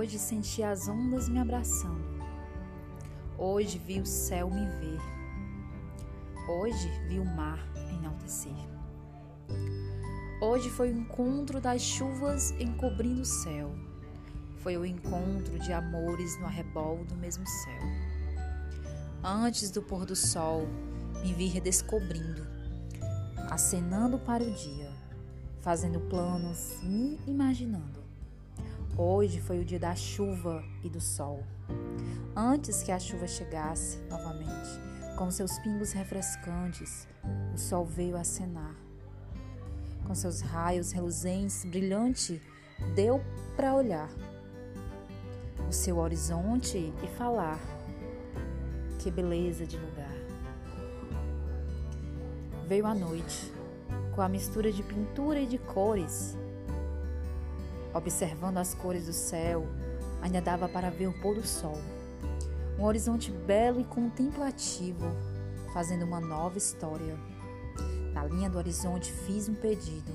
Hoje senti as ondas me abraçando. Hoje vi o céu me ver. Hoje vi o mar enaltecer. Hoje foi o encontro das chuvas encobrindo o céu. Foi o encontro de amores no arrebol do mesmo céu. Antes do pôr do sol, me vi redescobrindo, acenando para o dia, fazendo planos, me imaginando. Hoje foi o dia da chuva e do sol. Antes que a chuva chegasse novamente, com seus pingos refrescantes, o sol veio acenar. Com seus raios reluzentes, brilhante, deu para olhar o seu horizonte e falar. Que beleza de lugar! Veio a noite, com a mistura de pintura e de cores. Observando as cores do céu, ainda dava para ver o pôr do sol. Um horizonte belo e contemplativo, fazendo uma nova história. Na linha do horizonte fiz um pedido.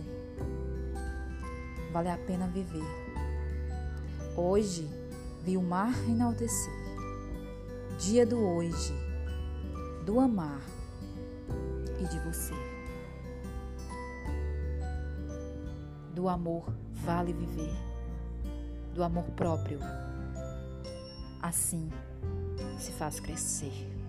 Vale a pena viver. Hoje vi o mar enaltecer. Dia do hoje, do amar e de você. Do amor vale viver, do amor próprio. Assim se faz crescer.